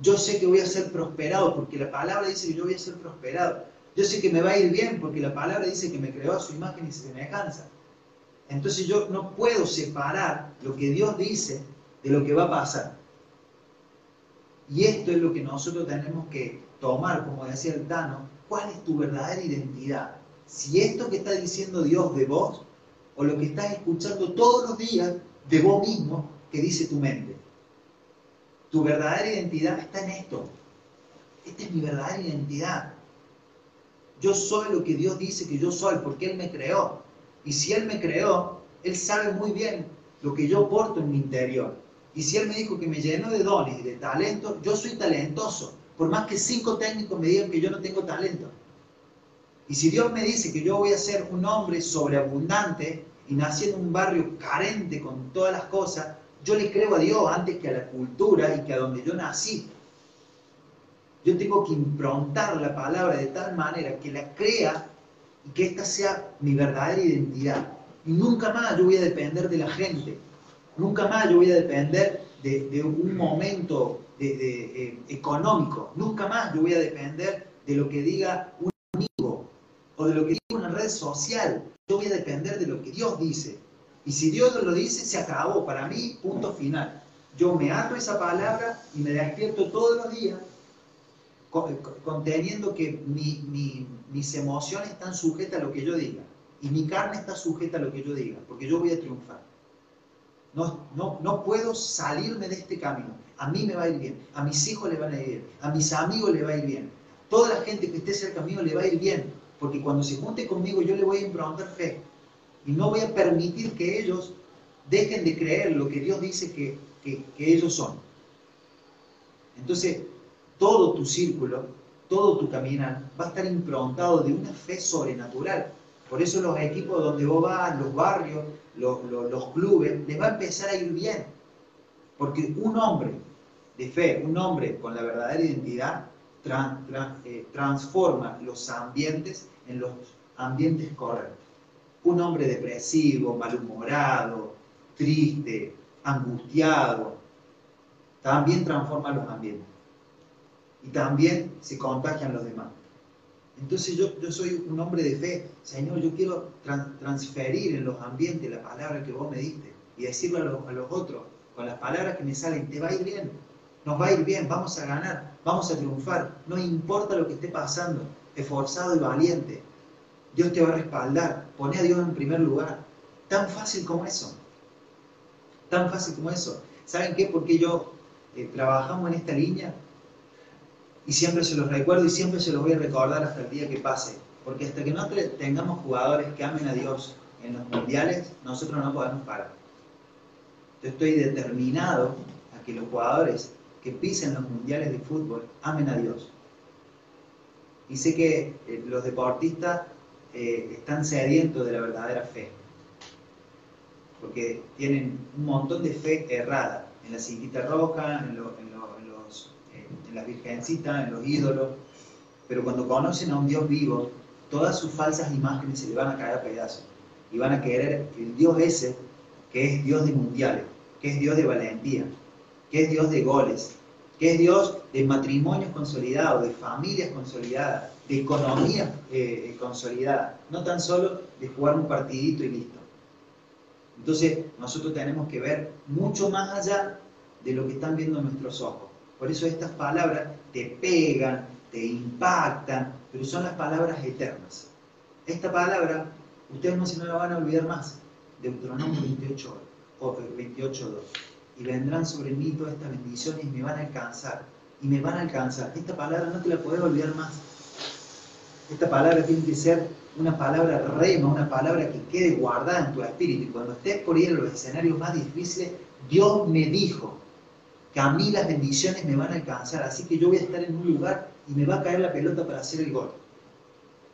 Yo sé que voy a ser prosperado porque la palabra dice que yo voy a ser prosperado. Yo sé que me va a ir bien porque la palabra dice que me creó a su imagen y semejanza. Entonces yo no puedo separar lo que Dios dice de lo que va a pasar. Y esto es lo que nosotros tenemos que tomar, como decía el Tano, cuál es tu verdadera identidad. Si esto que está diciendo Dios de vos o lo que estás escuchando todos los días de vos mismo que dice tu mente. Tu verdadera identidad está en esto. Esta es mi verdadera identidad. Yo soy lo que Dios dice que yo soy porque Él me creó. Y si Él me creó, Él sabe muy bien lo que yo porto en mi interior. Y si Él me dijo que me llenó de dones y de talento, yo soy talentoso. Por más que cinco técnicos me digan que yo no tengo talento. Y si Dios me dice que yo voy a ser un hombre sobreabundante y nací en un barrio carente con todas las cosas, yo le creo a Dios antes que a la cultura y que a donde yo nací. Yo tengo que improntar la palabra de tal manera que la crea que esta sea mi verdadera identidad. Y nunca más yo voy a depender de la gente. Nunca más yo voy a depender de, un momento eh, económico. Nunca más yo voy a depender de lo que diga un o de lo que diga una red social. Yo voy a depender de lo que Dios dice. Y si Dios lo dice, se acabó. Para mí, punto final. Yo me ato esa palabra y me despierto todos los días conteniendo que mis emociones están sujetas a lo que yo diga. Y mi carne está sujeta a lo que yo diga, porque yo voy a triunfar. No, no, no puedo salirme de este camino. A mí me va a ir bien, a mis hijos les van a ir bien, a mis amigos les va a ir bien. Toda la gente que esté cerca mío le va a ir bien, porque cuando se junte conmigo yo le voy a improntar fe. Y no voy a permitir que ellos dejen de creer lo que Dios dice que, ellos son. Entonces, todo tu círculo, todo tu caminar va a estar improntado de una fe sobrenatural. Por eso los equipos donde vos vas, los barrios, los, clubes, les va a empezar a ir bien. Porque un hombre de fe, un hombre con la verdadera identidad, eh, transforma los ambientes en los ambientes correctos. Un hombre depresivo, malhumorado, triste, angustiado, también transforma los ambientes. Y también se contagian los demás. Entonces yo, yo soy un hombre de fe. Señor, yo quiero transferir en los ambientes la palabra que vos me diste y decirlo a, a los otros con las palabras que me salen, te va a ir bien, nos va a ir bien, vamos a ganar, vamos a triunfar, no importa lo que esté pasando, esforzado y valiente, Dios te va a respaldar, pone a Dios en primer lugar. Tan fácil como eso, tan fácil como eso. ¿Saben qué? Porque yo eh, trabajamos en esta línea y siempre se los recuerdo y siempre se los voy a recordar hasta el día que pase. Porque hasta que no tengamos jugadores que amen a Dios en los mundiales, nosotros no podemos parar. Yo estoy determinado a que los jugadores que pisen los mundiales de fútbol amen a Dios. Y sé que eh, los deportistas eh, están sedientos de la verdadera fe. Porque tienen un montón de fe errada en la cintita roja, en, eh, en las virgencitas, en los ídolos. Pero cuando conocen a un Dios vivo, todas sus falsas imágenes se le van a caer a pedazos. Y van a querer el Dios ese que es Dios de mundiales, que es Dios de valentía, que es Dios de goles, que es Dios de matrimonios consolidados, de familias consolidadas, de economía eh, consolidada, no tan solo de jugar un partidito y listo. Entonces nosotros tenemos que ver mucho más allá de lo que están viendo nuestros ojos. Por eso estas palabras te pegan, te impactan, pero son las palabras eternas. Esta palabra, ustedes no se la van a olvidar más. Deuteronomio 28, 28, 2. Y vendrán sobre mí todas estas bendiciones y me van a alcanzar. Y me van a alcanzar. Esta palabra no te la puedes olvidar más. Esta palabra tiene que ser una palabra rema, una palabra que quede guardada en tu espíritu. Y cuando estés por ir a los escenarios más difíciles, Dios me dijo que a mí las bendiciones me van a alcanzar. Así que yo voy a estar en un lugar y me va a caer la pelota para hacer el gol.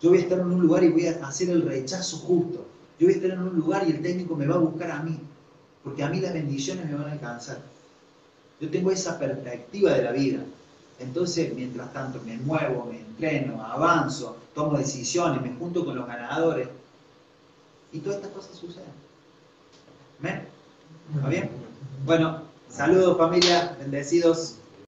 Yo voy a estar en un lugar y voy a hacer el rechazo justo. Yo voy a estar en un lugar y el técnico me va a buscar a mí. Porque a mí las bendiciones me van a alcanzar. Yo tengo esa perspectiva de la vida. Entonces, mientras tanto, me muevo, me entreno, avanzo, tomo decisiones, me junto con los ganadores. Y todas estas cosas suceden. ¿Ven? ¿Va bien? Bueno, saludos familia, bendecidos.